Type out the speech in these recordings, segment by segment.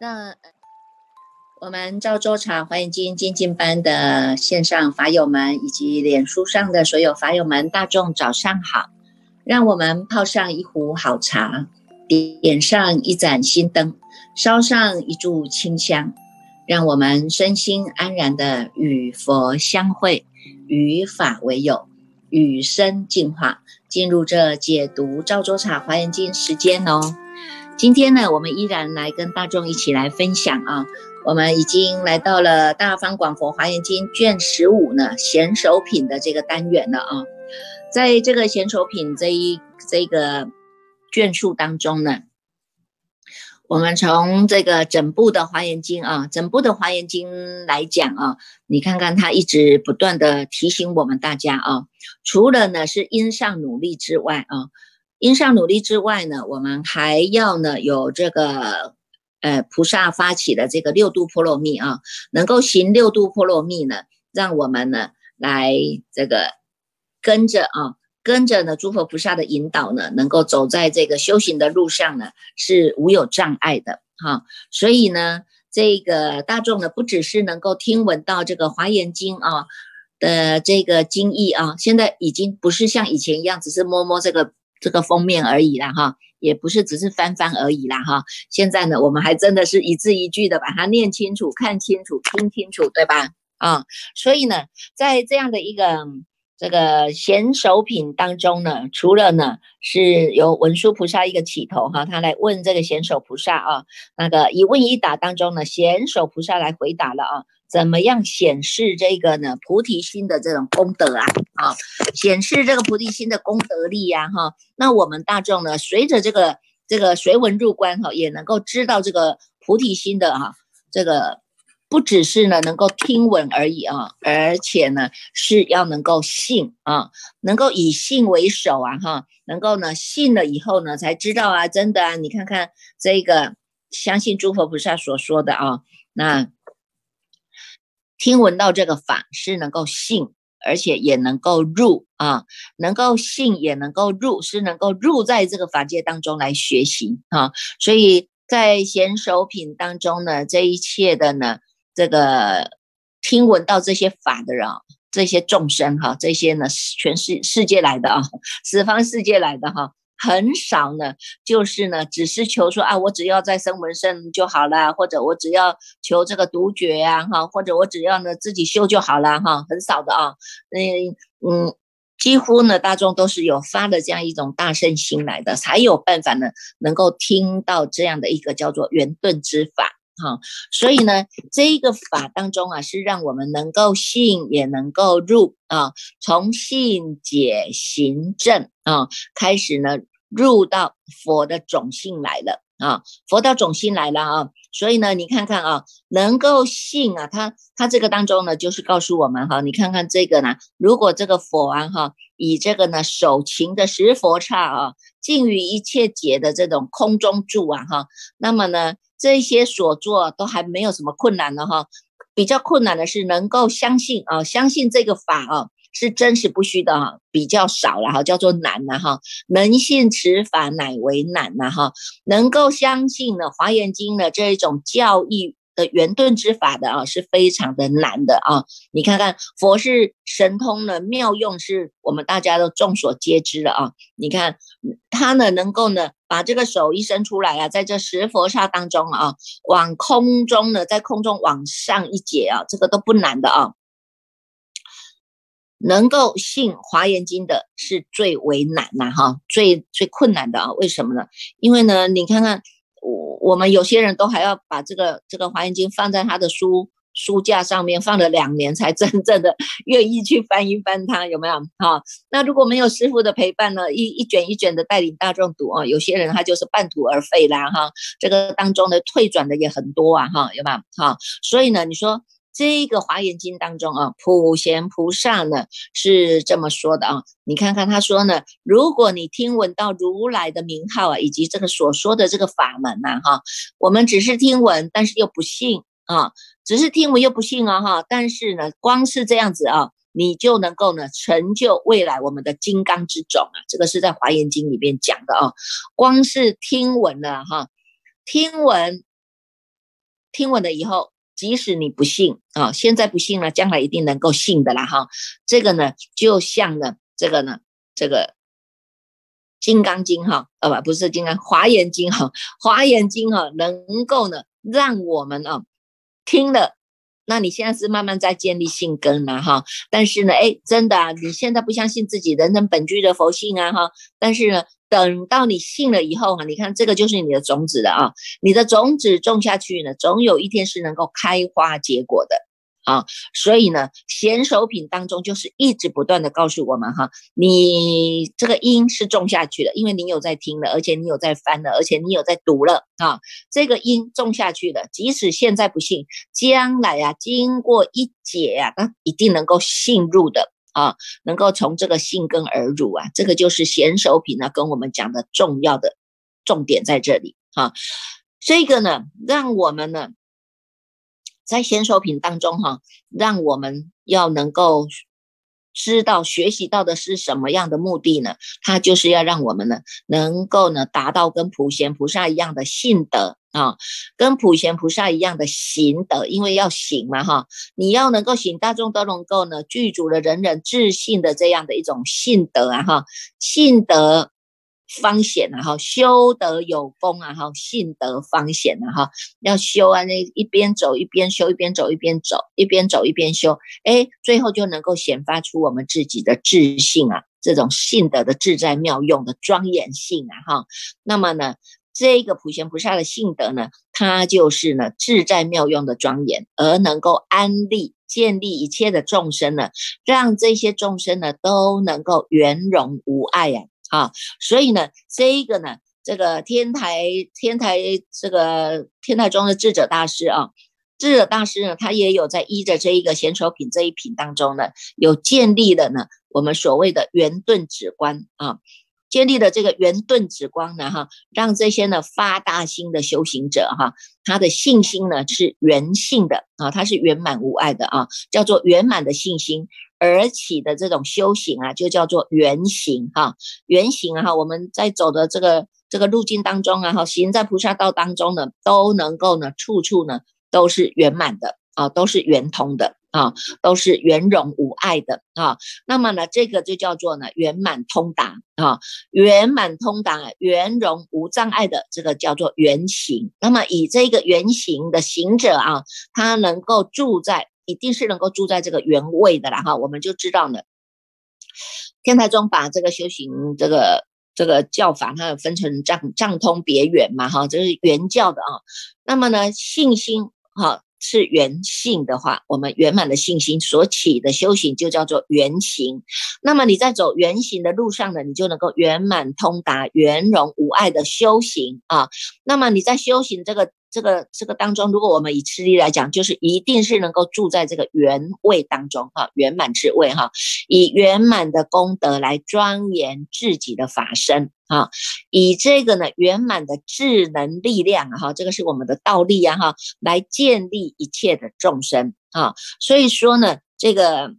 那我们赵州茶华严经精进班的线上法友们，以及脸书上的所有法友们，大众早上好！让我们泡上一壶好茶，点上一盏心灯，烧上一炷清香，让我们身心安然的与佛相会，与法为友，与生进化，进入这解读赵州茶华严经时间哦。今天呢，我们依然来跟大众一起来分享啊。我们已经来到了《大方广佛华严经》卷十五呢，贤首品的这个单元了啊。在这个贤首品这一这个卷数当中呢，我们从这个整部的华严经啊，整部的华严经来讲啊，你看看它一直不断的提醒我们大家啊，除了呢是因上努力之外啊，因上努力之外呢，我们还要呢有这个。呃，菩萨发起的这个六度波罗蜜啊，能够行六度波罗蜜呢，让我们呢来这个跟着啊，跟着呢诸佛菩萨的引导呢，能够走在这个修行的路上呢，是无有障碍的哈。所以呢，这个大众呢，不只是能够听闻到这个华严经啊的这个经义啊，现在已经不是像以前一样，只是摸摸这个这个封面而已了哈。也不是只是翻翻而已啦，哈！现在呢，我们还真的是一字一句的把它念清楚、看清楚、听清楚，对吧？啊，所以呢，在这样的一个这个贤首品当中呢，除了呢是由文殊菩萨一个起头哈，他来问这个贤首菩萨啊，那个一问一答当中呢，贤首菩萨来回答了啊。怎么样显示这个呢？菩提心的这种功德啊，啊，显示这个菩提心的功德力呀，哈。那我们大众呢，随着这个这个随文入观哈，也能够知道这个菩提心的哈，这个不只是呢能够听闻而已啊，而且呢是要能够信啊，能够以信为首啊，哈，能够呢信了以后呢才知道啊，真的啊，你看看这个相信诸佛菩萨所说的啊，那。听闻到这个法是能够信，而且也能够入啊，能够信也能够入，是能够入在这个法界当中来学习啊。所以在贤首品当中呢，这一切的呢，这个听闻到这些法的人，这些众生哈，这些呢，全世世界来的啊，十方世界来的哈。很少呢，就是呢，只是求说啊，我只要在声闻圣就好了，或者我只要求这个独觉呀，哈，或者我只要呢自己修就好了，哈，很少的啊，嗯嗯，几乎呢大众都是有发的这样一种大圣心来的，才有办法呢能够听到这样的一个叫做圆顿之法，哈，所以呢这一个法当中啊，是让我们能够信也能够入啊，从信解行证啊开始呢。入到佛的种性来了啊，佛的种性来了啊，所以呢，你看看啊，能够信啊，他他这个当中呢，就是告诉我们哈，你看看这个呢，如果这个佛啊哈，以这个呢手勤的十佛刹啊，尽于一切劫的这种空中住啊哈，那么呢，这些所做都还没有什么困难的哈，比较困难的是能够相信啊，相信这个法啊。是真实不虚的哈，比较少了哈，叫做难呐哈，能信此法乃为难呐哈，能够相信呢《华严经》的这一种教义的圆顿之法的啊，是非常的难的啊。你看看佛是神通的妙用，是我们大家都众所皆知的啊。你看他呢，能够呢把这个手一伸出来啊，在这十佛刹当中啊，往空中呢，在空中往上一解啊，这个都不难的啊。能够信华严经的是最为难呐，哈，最最困难的啊，为什么呢？因为呢，你看看我我们有些人都还要把这个这个华严经放在他的书书架上面放了两年，才真正的愿意去翻一翻它，有没有？哈，那如果没有师傅的陪伴呢，一一卷一卷的带领大众读啊，有些人他就是半途而废啦，哈，这个当中的退转的也很多啊，哈，有没有？哈，所以呢，你说。这个华严经当中啊，普贤菩萨呢是这么说的啊，你看看他说呢，如果你听闻到如来的名号啊，以及这个所说的这个法门呐，哈，我们只是听闻，但是又不信啊，只是听闻又不信啊哈，但是呢，光是这样子啊，你就能够呢成就未来我们的金刚之种啊，这个是在《华严经》里面讲的啊，光是听闻了哈，听闻听闻了以后，即使你不信啊，现在不信了，将来一定能够信的啦哈，这个呢，就像呢，这个呢，这个。金刚经哈，呃不不是金刚，华严经哈，华严经哈，能够呢让我们啊听了，那你现在是慢慢在建立信根了哈，但是呢，哎，真的啊，你现在不相信自己人人本具的佛性啊哈，但是呢，等到你信了以后哈，你看这个就是你的种子了啊，你的种子种下去呢，总有一天是能够开花结果的。啊，所以呢，贤手品当中就是一直不断的告诉我们哈，你这个因是种下去了，因为你有在听了，而且你有在翻了，而且你有在读了啊，这个因种下去了，即使现在不信，将来啊，经过一解啊，那一定能够信入的啊，能够从这个性根而入啊，这个就是贤手品呢，跟我们讲的重要的重点在这里哈，这个呢，让我们呢。在先手品当中，哈，让我们要能够知道学习到的是什么样的目的呢？它就是要让我们呢，能够呢，达到跟普贤菩萨一样的信德啊，跟普贤菩萨一样的行德，因为要行嘛，哈，你要能够行，大众都能够呢，具足了人人自信的这样的一种信德啊，哈，信德。方显啊哈，修得有功啊哈，信得方显啊哈，要修啊，那一边走一边修，一边走一边走，一边走一边修，哎，最后就能够显发出我们自己的自信啊，这种信德的自在妙用的庄严性啊哈。那么呢，这个普贤菩萨的性德呢，它就是呢自在妙用的庄严，而能够安立建立一切的众生呢，让这些众生呢都能够圆融无碍呀。啊，所以呢，这一个呢，这个天台天台这个天台中的智者大师啊，智者大师呢，他也有在依着这一个贤手品这一品当中呢，有建立的呢我们所谓的圆顿止观啊，建立的这个圆顿止观呢哈，让这些呢发大心的修行者哈，他的信心呢是圆性的啊，他是圆满无碍的啊，叫做圆满的信心。而起的这种修行啊，就叫做圆行哈，圆行哈，我们在走的这个这个路径当中啊哈，行在菩萨道当中呢，都能够呢，处处呢都是圆满的啊，都是圆通的啊，都是圆融无碍的啊。那么呢，这个就叫做呢圆满通达啊，圆满通达、圆融无障碍的这个叫做圆行。那么以这个圆行的行者啊，他能够住在。一定是能够住在这个原位的啦哈，我们就知道呢。天台宗把这个修行这个这个教法，它有分成藏藏通别圆嘛哈，这是圆教的啊。那么呢，信心哈是圆性的话，我们圆满的信心所起的修行就叫做圆行。那么你在走圆形的路上呢，你就能够圆满通达、圆融无碍的修行啊。那么你在修行这个。这个这个当中，如果我们以吃力来讲，就是一定是能够住在这个圆位当中哈，圆满之位哈，以圆满的功德来庄严自己的法身啊，以这个呢圆满的智能力量哈，这个是我们的道力啊哈，来建立一切的众生啊，所以说呢，这个。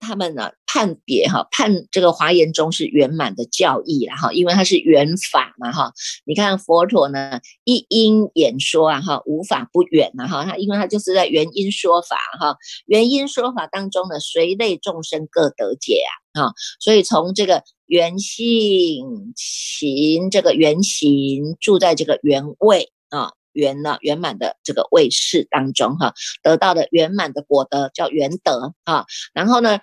他们呢判别哈判这个华严宗是圆满的教义了哈，因为它是圆法嘛哈。你看佛陀呢一因演说啊哈，无法不圆呐哈。他因为他就是在原因说法哈，原因说法当中呢，随类众生各得解啊。所以从这个圆性行这个圆形住在这个原位啊。圆了圆满的这个位势当中哈，得到的圆满的果德叫圆德啊。然后呢，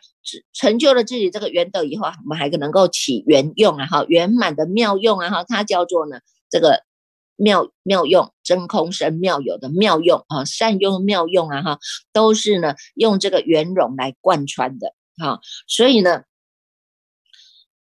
成就了自己这个圆德以后，我们还能够起圆用啊哈，圆满的妙用啊哈，它叫做呢这个妙妙用真空生妙有的妙用啊，善用妙用啊哈，都是呢用这个圆融来贯穿的哈。所以呢，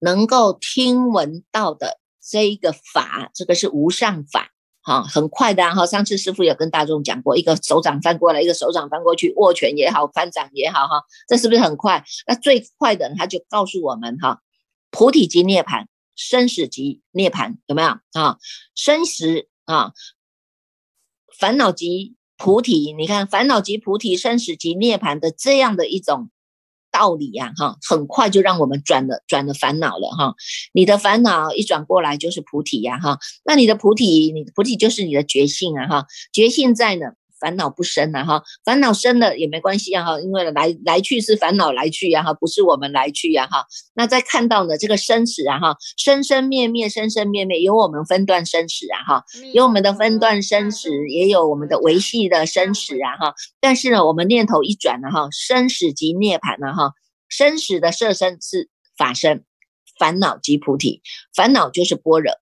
能够听闻到的这一个法，这个是无上法。哈，很快的哈。上次师傅有跟大众讲过，一个手掌翻过来，一个手掌翻过去，握拳也好，翻掌也好，哈，这是不是很快？那最快的他就告诉我们哈，菩提即涅盘，生死即涅盘，有没有啊？生死啊，烦恼即菩提，你看烦恼即菩提，生死即涅槃的这样的一种道理呀，哈，很快就让我们转了转了烦恼了哈。你的烦恼一转过来就是菩提呀，哈，那你的菩提，你的菩提就是你的觉性啊，哈，觉性在呢。烦恼不生了哈，烦恼生了也没关系啊哈，因为来来去是烦恼来去呀哈，不是我们来去呀哈。那再看到呢这个生死啊哈，生生灭灭，生生灭灭，有我们分段生死啊哈，有我们的分段生死，也有我们的维系的生死啊哈。但是呢，我们念头一转了哈，生死即涅槃了哈，生死的色身是法身，烦恼即菩提，烦恼就是般若。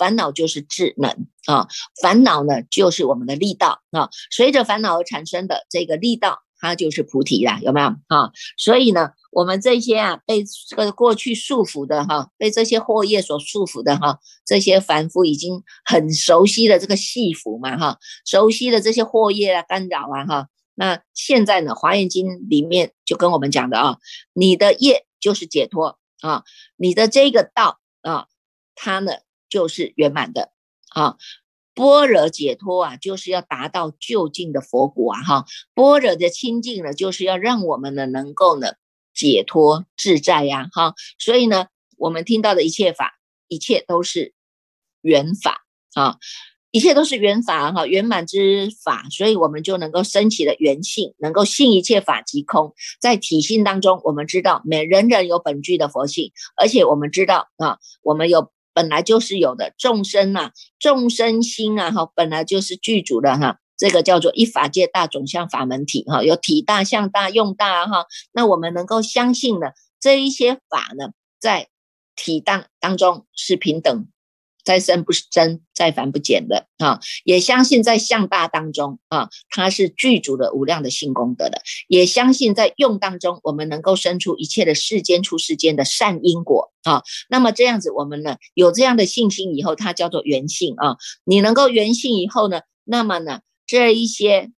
烦恼就是智能啊，烦恼呢就是我们的力道啊，随着烦恼而产生的这个力道，它就是菩提啦，有没有啊？所以呢，我们这些啊被这个过去束缚的哈，被这些祸业所束缚的哈，这些凡夫已经很熟悉的这个戏服嘛哈，熟悉的这些祸业啊干扰啊哈，那现在呢，《华严经》里面就跟我们讲的啊，你的业就是解脱啊，你的这个道啊，它呢。就是圆满的啊，般若解脱啊，就是要达到究竟的佛果啊哈。般若的清净呢，就是要让我们呢能够呢解脱自在呀哈。所以呢，我们听到的一切法，一切都是圆法啊，一切都是圆法哈，圆满之法，所以我们就能够升起了圆性，能够信一切法即空。在体性当中，我们知道每人人有本具的佛性，而且我们知道啊，我们有。本来就是有的众生啊，众生心啊，哈，本来就是具足的哈，这个叫做一法界大种相法门体哈，有体大、相大、用大哈。那我们能够相信呢，这一些法呢，在体当当中是平等。再生不是真，再凡不减的啊！也相信在相大当中啊，它是具足的无量的性功德的；也相信在用当中，我们能够生出一切的世间出世间的善因果啊。那么这样子，我们呢有这样的信心以后，它叫做圆性啊。你能够圆性以后呢，那么呢这一些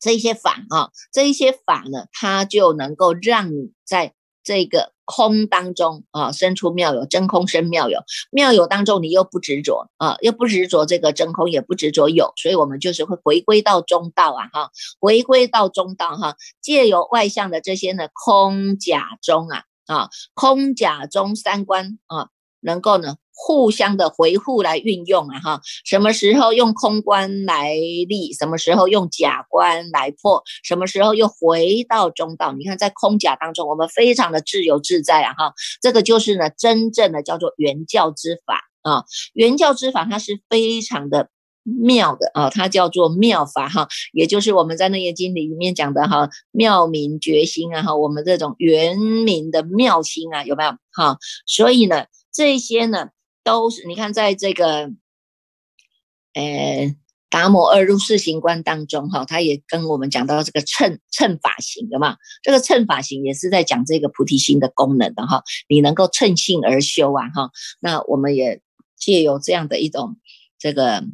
这一些法啊，这一些法呢，它就能够让你在这个。空当中啊，生出妙有，真空生妙有，妙有当中你又不执着啊，又不执着这个真空，也不执着有，所以我们就是会回归到中道啊，哈，回归到中道哈，借由外向的这些呢，空假中啊，啊，空假中三观啊，能够呢。互相的回复来运用啊哈，什么时候用空观来立，什么时候用假观来破，什么时候又回到中道？你看在空假当中，我们非常的自由自在啊哈，这个就是呢真正的叫做原教之法啊，原教之法它是非常的妙的啊，它叫做妙法哈，也就是我们在那些经里面讲的哈，妙明觉心啊哈，我们这种圆明的妙心啊有没有哈？所以呢这些呢。都是你看，在这个，呃，达摩二入四行观当中，哈，他也跟我们讲到这个称称法行的嘛。这个称法行也是在讲这个菩提心的功能的哈。你能够称性而修啊，哈。那我们也借由这样的一种这个，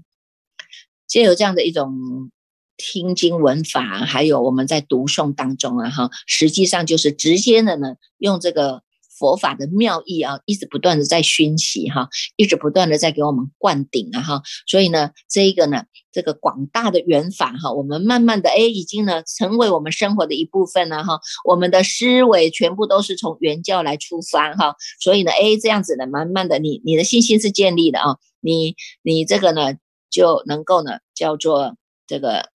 借由这样的一种听经闻法，还有我们在读诵当中啊，哈，实际上就是直接的呢，用这个。佛法的妙意啊，一直不断的在熏习哈，一直不断的在给我们灌顶啊哈，所以呢，这一个呢，这个广大的缘法哈，我们慢慢的哎，已经呢成为我们生活的一部分了哈，我们的思维全部都是从原教来出发哈，所以呢，哎，这样子呢，慢慢的，你你的信心是建立的啊，你你这个呢就能够呢叫做这个。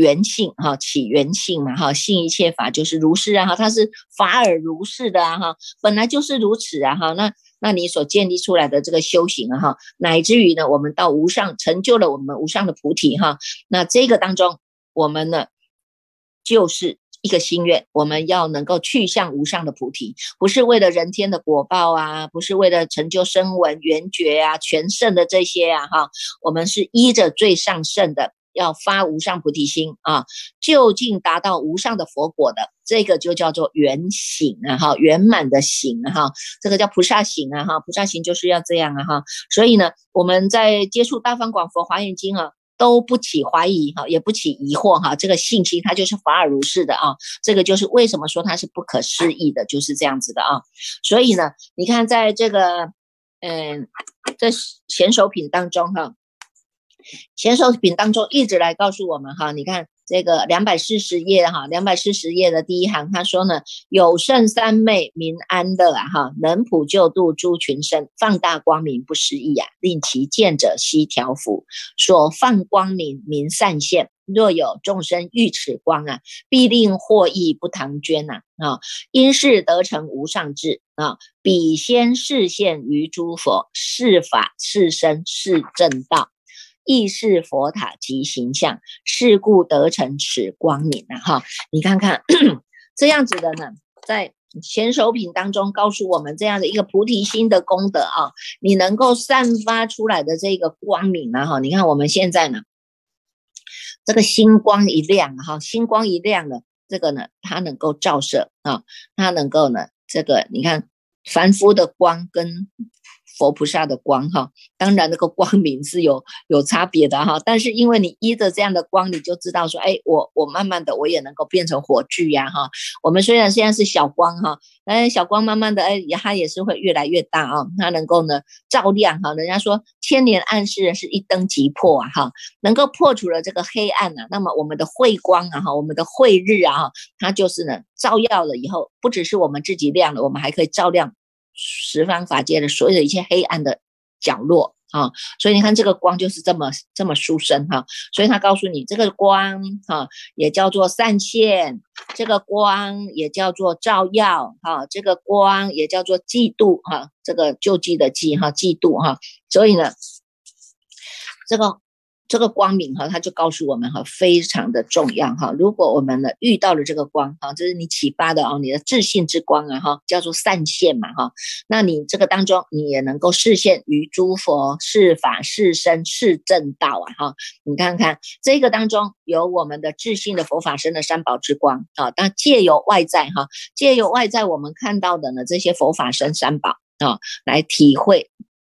原性哈，起原性嘛哈，性一切法就是如是啊哈，它是法尔如是的啊哈，本来就是如此啊哈，那那你所建立出来的这个修行啊哈，乃至于呢，我们到无上成就了我们无上的菩提哈，那这个当中我们呢就是一个心愿，我们要能够去向无上的菩提，不是为了人天的果报啊，不是为了成就声闻缘觉啊、全胜的这些啊哈，我们是依着最上圣的。要发无上菩提心啊，就近达到无上的佛果的，这个就叫做圆醒啊哈，圆满的醒啊哈，这个叫菩萨醒啊哈，菩萨醒就是要这样啊哈，所以呢，我们在接触大方广佛华严经啊，都不起怀疑哈，也不起疑惑哈，这个信心它就是法尔如是的啊，这个就是为什么说它是不可思议的，就是这样子的啊，所以呢，你看在这个嗯，在显手品当中哈。先手品当中一直来告诉我们哈，你看这个两百四十页哈，两百四十页的第一行，他说呢，有圣三昧民安乐啊哈，能普救度诸群生，放大光明不思议啊，令其见者悉调伏，所放光明明善现。若有众生遇此光啊，必令获益不唐捐呐啊！因是得成无上智啊，彼先示现于诸佛，是法是身是正道。亦是佛塔及形象，是故得成此光明啊！哈，你看看这样子的呢，在前手品当中告诉我们这样的一个菩提心的功德啊，你能够散发出来的这个光明啊！哈，你看我们现在呢，这个星光一亮哈，星光一亮了，这个呢，它能够照射啊，它能够呢，这个你看凡夫的光跟。佛菩萨的光哈，当然那个光明是有有差别的哈，但是因为你依着这样的光，你就知道说，哎，我我慢慢的我也能够变成火炬呀哈。我们虽然现在是小光哈，哎，小光慢慢的哎，它也是会越来越大啊，它能够呢照亮哈。人家说千年暗示是一灯即破啊哈，能够破除了这个黑暗啊，那么我们的慧光啊哈，我们的慧日啊，它就是呢照耀了以后，不只是我们自己亮了，我们还可以照亮。十方法界的所有的一切黑暗的角落啊，所以你看这个光就是这么这么殊胜哈，所以他告诉你这个光哈也叫做散现，这个光也叫做照耀哈，这个光也叫做嫉妒哈，这个救济的济哈嫉妒哈，所以呢这个。这个光明哈，他就告诉我们哈，非常的重要哈。如果我们呢遇到了这个光哈，这是你启发的哦，你的自信之光啊哈，叫做善现嘛哈。那你这个当中，你也能够视现于诸佛是法是身是正道啊哈。你看看这个当中有我们的自信的佛法身的三宝之光啊，那借由外在哈，借由外在我们看到的呢这些佛法身三宝啊，来体会。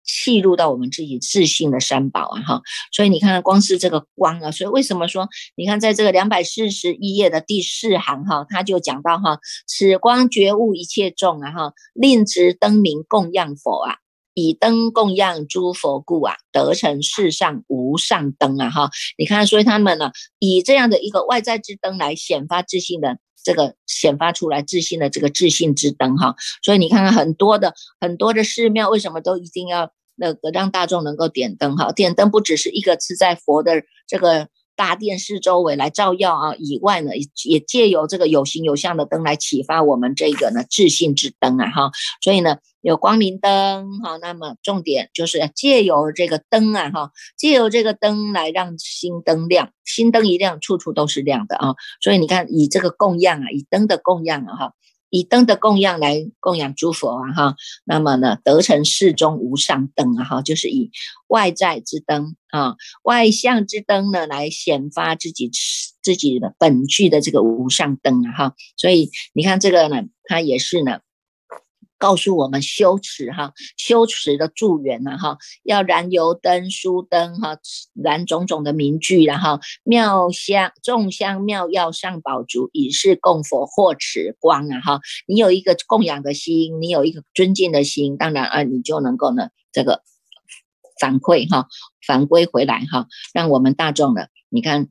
契入到我们自己自信的三宝啊哈，所以你看看光是这个光啊，所以为什么说你看在这个两百四十一页的第四行哈，他就讲到哈，此光觉悟一切众啊哈，令之灯明供养佛啊，以灯供养诸佛故啊，得成世上无上灯啊哈，你看所以他们呢，以这样的一个外在之灯来显发自信的。这个显发出来自信的这个自信之灯哈，所以你看看很多的很多的寺庙为什么都一定要那个让大众能够点灯哈？点灯不只是一个是在佛的这个。大殿四周围来照耀啊，以外呢，也也借由这个有形有相的灯来启发我们这个呢自信之灯啊哈，所以呢有光明灯哈，那么重点就是借由这个灯啊哈，借由这个灯来让心灯亮，心灯一亮，处处都是亮的啊，所以你看以这个供养啊，以灯的供养啊哈。以灯的供养来供养诸佛啊哈，那么呢得成世中无上灯啊哈，就是以外在之灯啊，外向之灯呢来显发自己自己的本具的这个无上灯啊哈，所以你看这个呢，它也是呢。告诉我们修持哈，修持的助缘呐哈，要燃油灯、书灯哈，燃种种的名句，然后妙香、众香妙药上宝烛，以是供佛获持光啊哈。你有一个供养的心，你有一个尊敬的心，当然啊，你就能够呢这个反馈哈，反归回来哈，让我们大众的，你看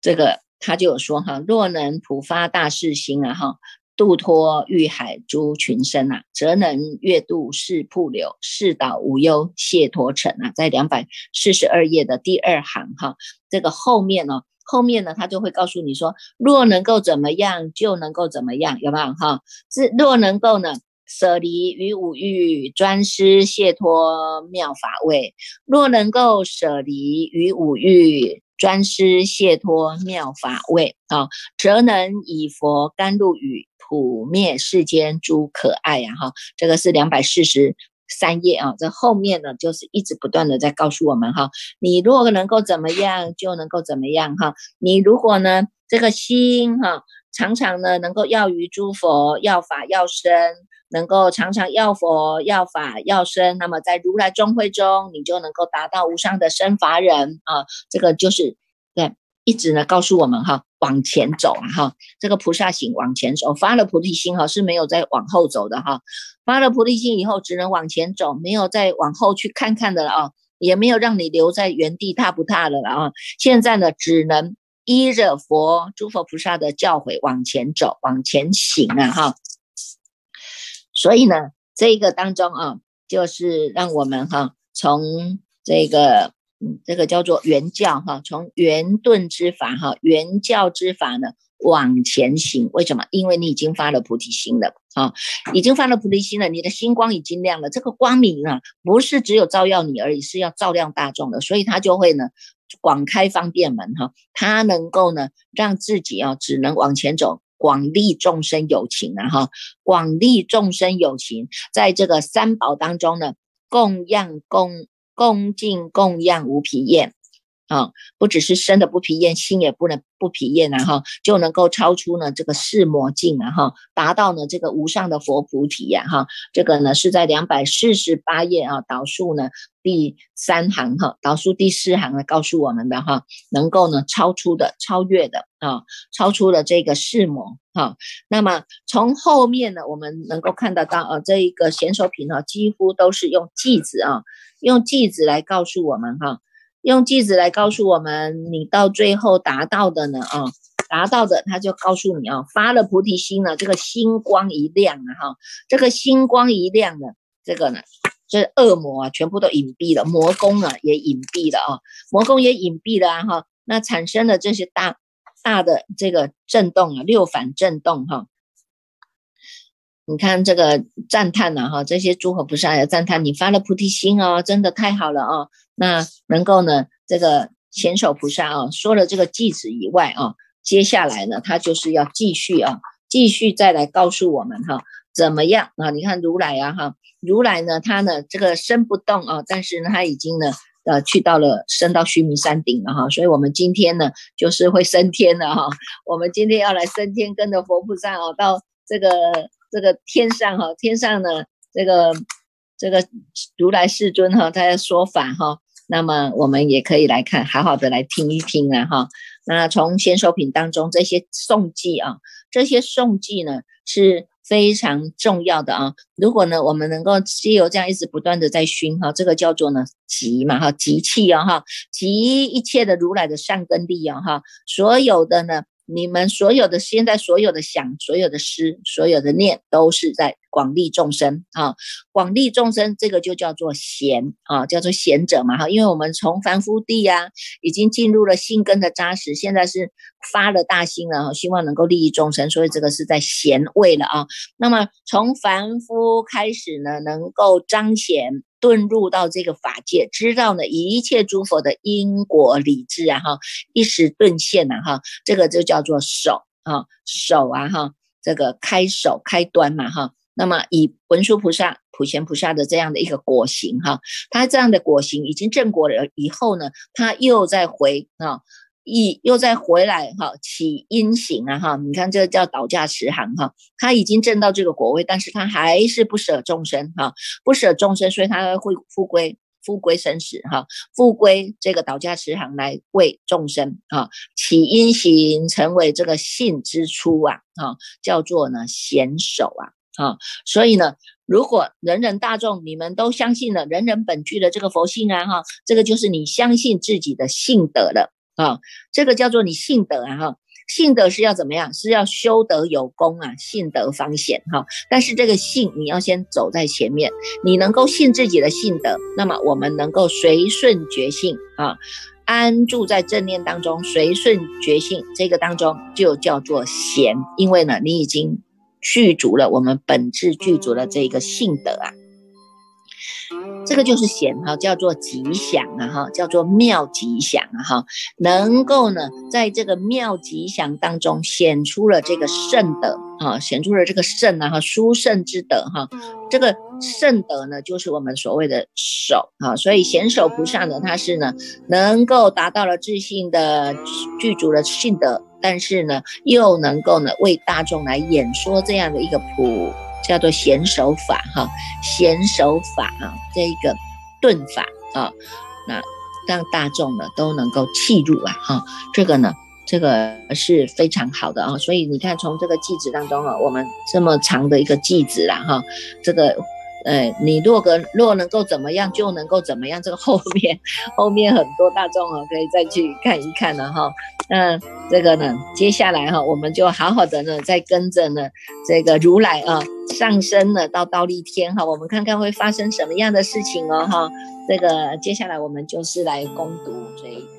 这个他就有说哈，若能普发大士心啊哈。渡脱欲海诸群生啊，则能越度世瀑流，世岛无忧谢陀城啊。在两百四十二页的第二行哈，这个后面呢，后面呢，他就会告诉你说，若能够怎么样，就能够怎么样，有没有哈？是若能够呢，舍离于五欲，专施解脱妙法位；若能够舍离于五欲。专施解脱妙法位啊，则能以佛甘露雨普灭世间诸可爱呀！哈，这个是两百四十三页啊。这后面呢，就是一直不断的在告诉我们哈，你如果能够怎么样，就能够怎么样哈。你如果呢，这个心哈，常常呢能够要于诸佛要法要身。能够常常要佛要法要身，那么在如来中会中，你就能够达到无上的身法忍啊！这个就是对，一直呢告诉我们哈，往前走啊哈，这个菩萨行往前走，发了菩提心哈是没有再往后走的哈，发了菩提心以后只能往前走，没有再往后去看看的了啊！也没有让你留在原地踏不踏的了啊！现在呢，只能依着佛诸佛菩萨的教诲往前走，往前行啊！哈，所以呢，这个当中啊，就是让我们哈，从这个嗯，这个叫做圆教哈，从圆顿之法哈，圆教之法呢。往前行，为什么？因为你已经发了菩提心了啊，已经发了菩提心了，你的心光已经亮了。这个光明啊，不是只有照耀你而已，是要照亮大众的，所以它就会呢，广开方便门哈，他能够呢，让自己啊，只能往前走，广利众生有情啊哈，广利众生有情，在这个三宝当中呢，供养供恭敬供养无疲厌。啊，不只是身的不疲厌，心也不能不疲厌啊！哈，就能够超出呢这个世魔境啊！哈，达到呢这个无上的佛菩提呀！哈，这个呢是在两百四十八页啊导数呢第三行哈，导数第四行呢告诉我们的哈，能够呢超出的、超越的啊，超出了这个世魔好。那么从后面呢，我们能够看得到啊，这一个显手品哈，几乎都是用句子啊，用句子来告诉我们哈。用句子来告诉我们，你到最后达到的呢？啊，达到的，他就告诉你啊，发了菩提心了，这个星光一亮啊，哈，这个星光一亮呢，这个呢，这恶魔啊，全部都隐蔽了，魔宫啊也隐蔽了啊，魔宫也隐蔽了啊哈，那产生了这些大大的这个震动啊，六反震动哈。你看这个赞叹呐，哈，这些诸佛菩萨也赞叹你发了菩提心哦，真的太好了哦。那能够呢，这个贤首菩萨啊，说了这个句子以外啊，接下来呢，他就是要继续啊，继续再来告诉我们哈，怎么样啊？你看如来啊，哈，如来呢，他呢这个身不动啊，但是呢，他已经呢，呃，去到了升到须弥山顶了哈。所以我们今天呢，就是会升天了哈。我们今天要来升天，跟着佛菩萨啊，到这个。这个天上哈，天上呢，这个这个如来世尊哈，他的说法哈，那么我们也可以来看，好好的来听一听啊哈。那从先手品当中这些颂记啊，这些颂记呢是非常重要的啊。如果呢，我们能够借由这样一直不断的在熏哈，这个叫做呢集嘛哈，集气啊哈，集一切的如来的善根力啊哈，所有的呢。你们所有的现在所有的想、所有的思、所有的念，都是在广利众生啊！广利众生，这个就叫做贤啊，叫做贤者嘛哈。因为我们从凡夫地呀，已经进入了性根的扎实，现在是发了大心了哈，希望能够利益众生，所以这个是在贤位了啊。那么从凡夫开始呢，能够彰显。遁入到这个法界，知道呢一切诸佛的因果理智啊哈，一时顿现呐哈，这个就叫做手啊手啊哈，这个开手开端嘛哈。那么以文殊菩萨、普贤菩萨的这样的一个果行哈，他这样的果行已经正果了以后呢，他又再回啊。一又再回来哈，起因行啊哈，你看这个叫倒驾持行哈，他已经证到这个果位，但是他还是不舍众生哈，不舍众生，所以他会复归复归生死哈，复归这个倒驾持行来为众生啊，起因行成为这个信之初啊，哈，叫做呢贤首啊，啊，所以呢，如果人人大众你们都相信了人人本具的这个佛性啊哈，这个就是你相信自己的性德了。啊，这个叫做你信德啊哈，信德是要怎么样？是要修德有功啊，信德方显哈。但是这个信你要先走在前面，你能够信自己的信德，那么我们能够随顺觉性啊，安住在正念当中，随顺觉性这个当中就叫做贤，因为呢，你已经具足了我们本质具足了这个信德啊。这个就是显哈，叫做吉祥啊哈，叫做妙吉祥啊哈，能够呢，在这个妙吉祥当中显出了这个圣德啊，显出了这个圣啊哈，殊胜之德哈，这个圣德呢，就是我们所谓的手啊，所以显手菩萨呢，他是呢，能够达到了自信的具足的信德，但是呢，又能够呢，为大众来演说这样的一个普。叫做娴手法哈，贤手法啊，这一个顿法啊，那让大众呢都能够契入啊哈，这个呢，这个是非常好的啊，所以你看从这个句子当中啊，我们这么长的一个句子啦哈，这个呃，你若个若能够怎么样，就能够怎么样。这个后面 后面很多大众啊，可以再去看一看了哈。那这个呢，接下来哈，我们就好好的呢，再跟着呢这个如来啊上升了到倒立天哈，我们看看会发生什么样的事情哦哈。这个接下来我们就是来攻读这一个。